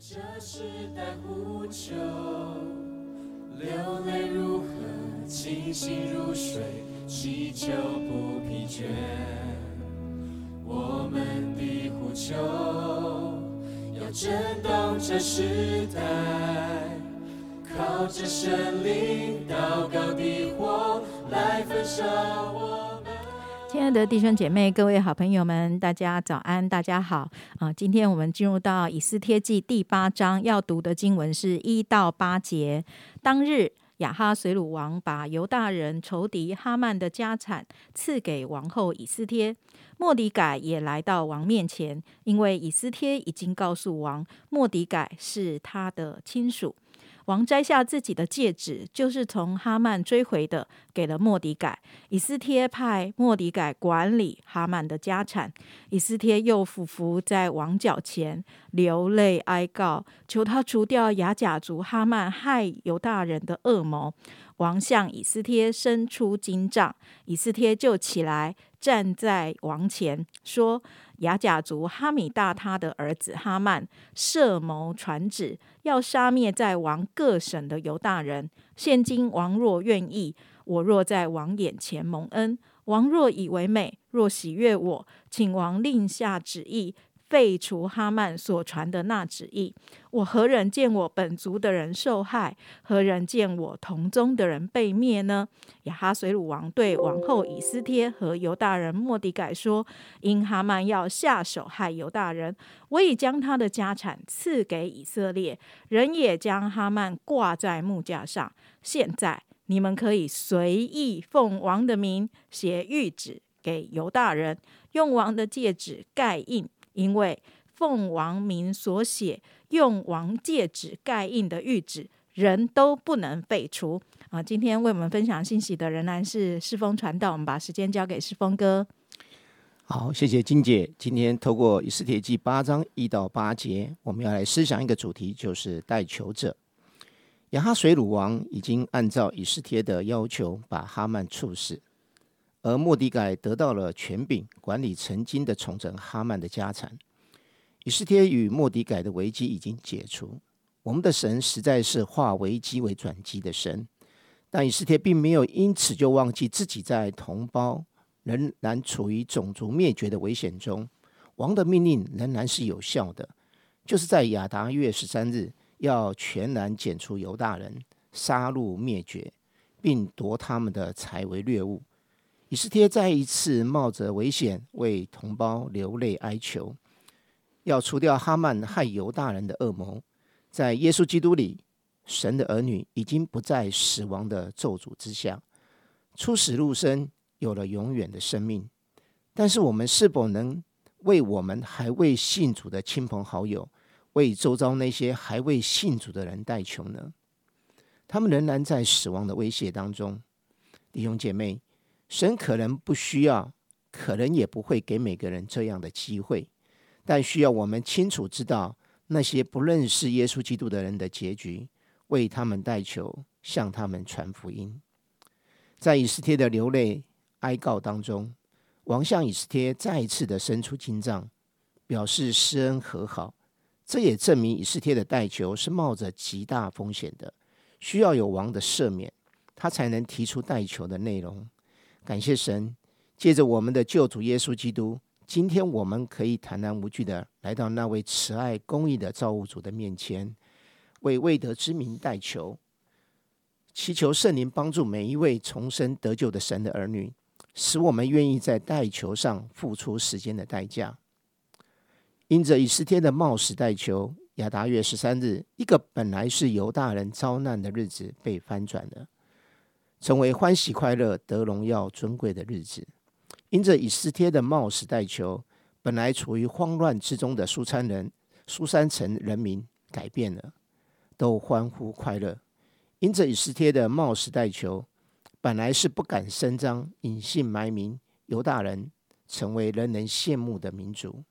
这时代呼求，流泪如河，清醒如水，祈求不疲倦。我们的呼求要震动这时代，靠着神灵祷告的火来焚烧我。亲爱的弟兄姐妹、各位好朋友们，大家早安，大家好啊！今天我们进入到以斯帖记第八章，要读的经文是一到八节。当日，亚哈随鲁王把犹大人仇敌哈曼的家产赐给王后以斯帖，莫迪改也来到王面前，因为以斯帖已经告诉王，莫迪改是他的亲属。王摘下自己的戒指，就是从哈曼追回的，给了莫迪改。以斯帖派莫迪改管理哈曼的家产。以斯帖又俯伏在王脚前，流泪哀告，求他除掉雅甲族哈曼害犹大人的恶谋。王向以斯帖伸出金杖，以斯帖就起来站在王前，说。雅甲族哈米大他的儿子哈曼设谋传旨，要杀灭在王各省的犹大人。现今王若愿意，我若在王眼前蒙恩，王若以为美，若喜悦我，请王令下旨意。废除哈曼所传的那旨意，我何人见我本族的人受害？何人见我同宗的人被灭呢？亚哈随鲁王对王后以斯帖和犹大人莫迪改说：“因哈曼要下手害犹大人，我已将他的家产赐给以色列人，也将哈曼挂在木架上。现在你们可以随意奉王的名写谕旨给犹大人，用王的戒指盖印。”因为奉王名所写、用王戒指盖印的谕旨，人都不能废除啊！今天为我们分享信息的仍然是世风传道，我们把时间交给世风哥。好，谢谢金姐。今天透过以斯帖记八章一到八节，我们要来思想一个主题，就是代求者。亚哈水鲁王已经按照以斯帖的要求，把哈曼处死。而莫迪改得到了权柄，管理曾经的重整哈曼的家产。以斯帖与莫迪改的危机已经解除。我们的神实在是化危机为转机的神，但以斯帖并没有因此就忘记自己在同胞仍然处于种族灭绝的危险中，王的命令仍然是有效的，就是在亚达月十三日要全然剪除犹大人，杀戮灭绝，并夺他们的财为掠物。以斯帖再一次冒着危险为同胞流泪哀求，要除掉哈曼害犹大人的恶谋。在耶稣基督里，神的儿女已经不在死亡的咒诅之下，出死入生，有了永远的生命。但是，我们是否能为我们还未信主的亲朋好友，为周遭那些还未信主的人代求呢？他们仍然在死亡的威胁当中，弟兄姐妹。神可能不需要，可能也不会给每个人这样的机会，但需要我们清楚知道那些不认识耶稣基督的人的结局，为他们代求，向他们传福音。在以斯帖的流泪哀告当中，王向以斯帖再一次的伸出金杖，表示施恩和好。这也证明以斯帖的代求是冒着极大风险的，需要有王的赦免，他才能提出代求的内容。感谢神，借着我们的救主耶稣基督，今天我们可以坦然无惧的来到那位慈爱公义的造物主的面前，为未得之名代求，祈求圣灵帮助每一位重生得救的神的儿女，使我们愿意在代求上付出时间的代价。因着以斯帖的冒死代求，亚达月十三日，一个本来是犹大人遭难的日子被翻转了。成为欢喜快乐、得荣耀尊贵的日子。因着以斯帖的冒死代求，本来处于慌乱之中的苏参人、苏三城人民改变了，都欢呼快乐。因着以斯帖的冒死代求，本来是不敢声张、隐姓埋名，犹大人成为人人羡慕的民族。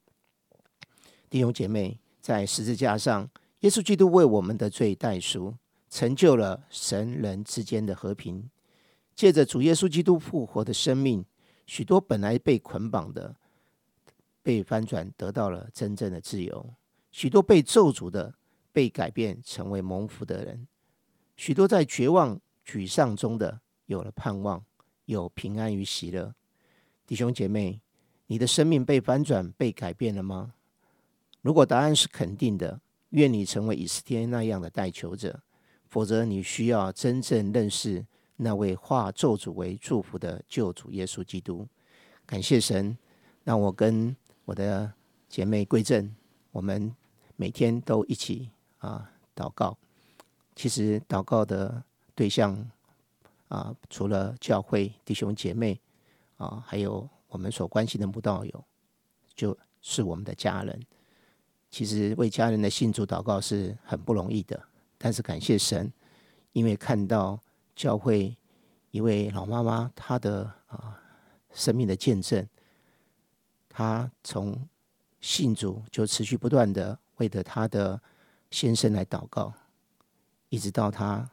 弟兄姐妹，在十字架上，耶稣基督为我们的罪代赎，成就了神人之间的和平。借着主耶稣基督复活的生命，许多本来被捆绑的被翻转，得到了真正的自由；许多被咒诅的被改变成为蒙福的人。许多在绝望、沮丧中的有了盼望，有平安与喜乐。弟兄姐妹，你的生命被翻转、被改变了吗？如果答案是肯定的，愿你成为以斯帖那样的代求者；否则，你需要真正认识那位化咒诅为祝福的救主耶稣基督。感谢神，让我跟我的姐妹归正，我们每天都一起啊祷告。其实祷告的对象啊，除了教会弟兄姐妹啊，还有我们所关心的慕道友，就是我们的家人。其实为家人的信主祷告是很不容易的，但是感谢神，因为看到教会一位老妈妈她的啊。生命的见证，她从信主就持续不断的为着她的先生来祷告，一直到她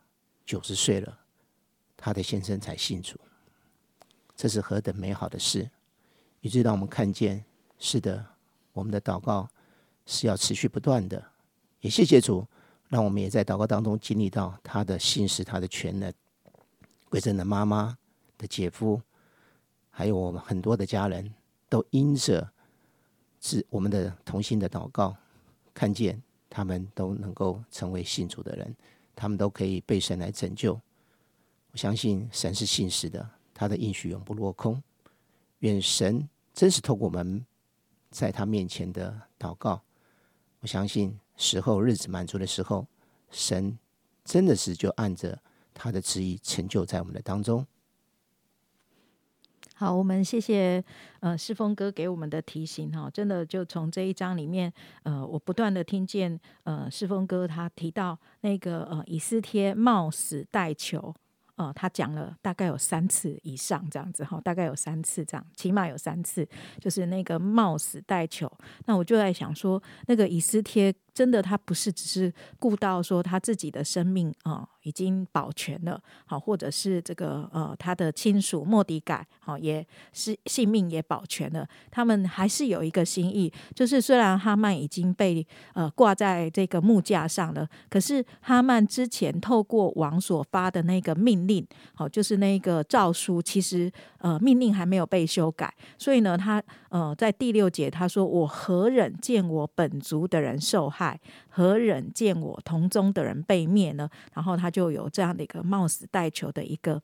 九十岁了，她的先生才信主。这是何等美好的事！以至让我们看见，是的，我们的祷告是要持续不断的。也谢谢主，让我们也在祷告当中经历到他的信实，他的全能。贵珍的妈妈的姐夫。还有我们很多的家人都因着是我们的同心的祷告，看见他们都能够成为信主的人，他们都可以被神来拯救。我相信神是信实的，他的应许永不落空。愿神真是透过我们在他面前的祷告，我相信时候日子满足的时候，神真的是就按着他的旨意成就在我们的当中。好，我们谢谢呃世峰哥给我们的提醒哈，真的就从这一章里面，呃，我不断的听见呃世峰哥他提到那个呃以斯帖冒死代求。呃，他讲了大概有三次以上这样子哈，大概有三次这样，起码有三次，就是那个冒死带球。那我就在想说，那个以斯帖真的他不是只是顾到说他自己的生命啊已经保全了，好，或者是这个呃他的亲属莫迪改好也是性命也保全了，他们还是有一个心意，就是虽然哈曼已经被呃挂在这个木架上了，可是哈曼之前透过王所发的那个命。令好，就是那个诏书，其实呃命令还没有被修改，所以呢，他呃在第六节他说：“我何忍见我本族的人受害，何忍见我同宗的人被灭呢？”然后他就有这样的一个冒死带球的一个。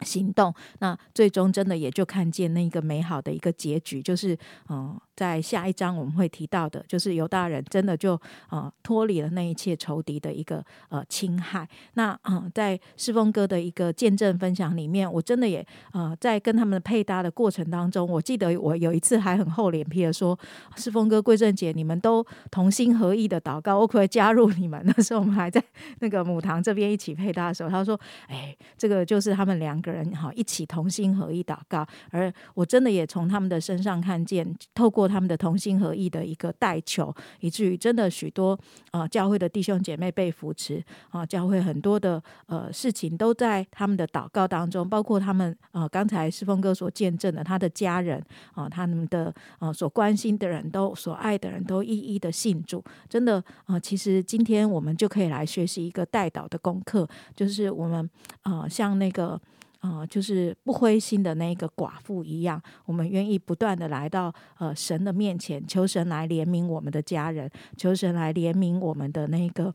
行动，那最终真的也就看见那个美好的一个结局，就是嗯，在下一章我们会提到的，就是犹大人真的就呃脱离了那一切仇敌的一个呃侵害。那嗯，在世峰哥的一个见证分享里面，我真的也呃在跟他们配搭的过程当中，我记得我有一次还很厚脸皮的说，世峰哥、桂正姐，你们都同心合意的祷告，我可不可以加入你们？那时候我们还在那个母堂这边一起配搭的时候，他说，哎，这个就是他们两个。人哈一起同心合意祷告，而我真的也从他们的身上看见，透过他们的同心合意的一个代求，以至于真的许多呃教会的弟兄姐妹被扶持啊，教会很多的呃事情都在他们的祷告当中，包括他们呃刚才师峰哥所见证的他的家人啊，他们的呃所关心的人都所爱的人都一一的信主，真的啊，其实今天我们就可以来学习一个代祷的功课，就是我们呃像那个。啊，就是不灰心的那个寡妇一样，我们愿意不断的来到呃神的面前，求神来怜悯我们的家人，求神来怜悯我们的那个。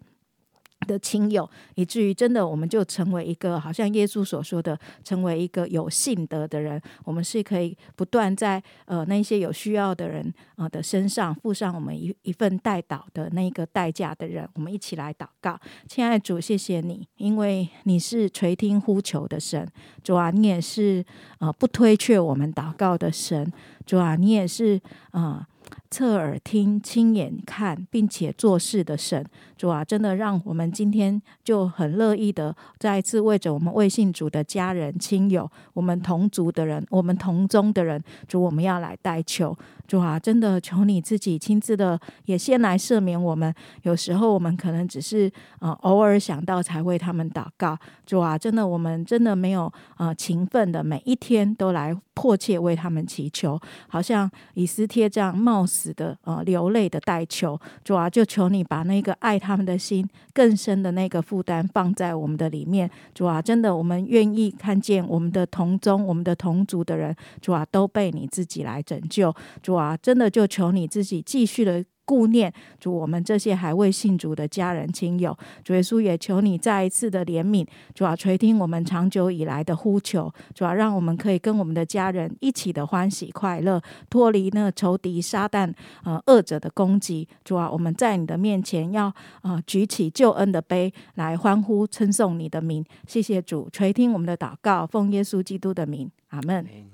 的亲友，以至于真的，我们就成为一个好像耶稣所说的，成为一个有信德的人。我们是可以不断在呃那些有需要的人呃的身上付上我们一一份代祷的那个代价的人。我们一起来祷告，亲爱主，谢谢你，因为你是垂听呼求的神。主啊，你也是呃不推却我们祷告的神。主啊，你也是啊。侧耳听，亲眼看，并且做事的神，主啊，真的让我们今天就很乐意的再一次为着我们未信主的家人、亲友，我们同族的人，我们同宗的人，主，我们要来代求。主啊，真的求你自己亲自的也先来赦免我们。有时候我们可能只是呃偶尔想到才为他们祷告。主啊，真的我们真的没有呃勤奋的每一天都来迫切为他们祈求，好像以斯帖这样冒。冒子的呃流泪的代求，主啊，就求你把那个爱他们的心更深的那个负担放在我们的里面，主啊，真的我们愿意看见我们的同宗、我们的同族的人，主啊，都被你自己来拯救，主啊，真的就求你自己继续的。顾念主，我们这些还未信主的家人亲友，主耶稣也求你再一次的怜悯，主要垂听我们长久以来的呼求，主要让我们可以跟我们的家人一起的欢喜快乐，脱离那仇敌撒旦呃恶者的攻击。主啊，我们在你的面前要啊举起救恩的杯来欢呼称颂你的名。谢谢主垂听我们的祷告，奉耶稣基督的名，阿门。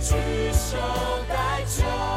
举手代酒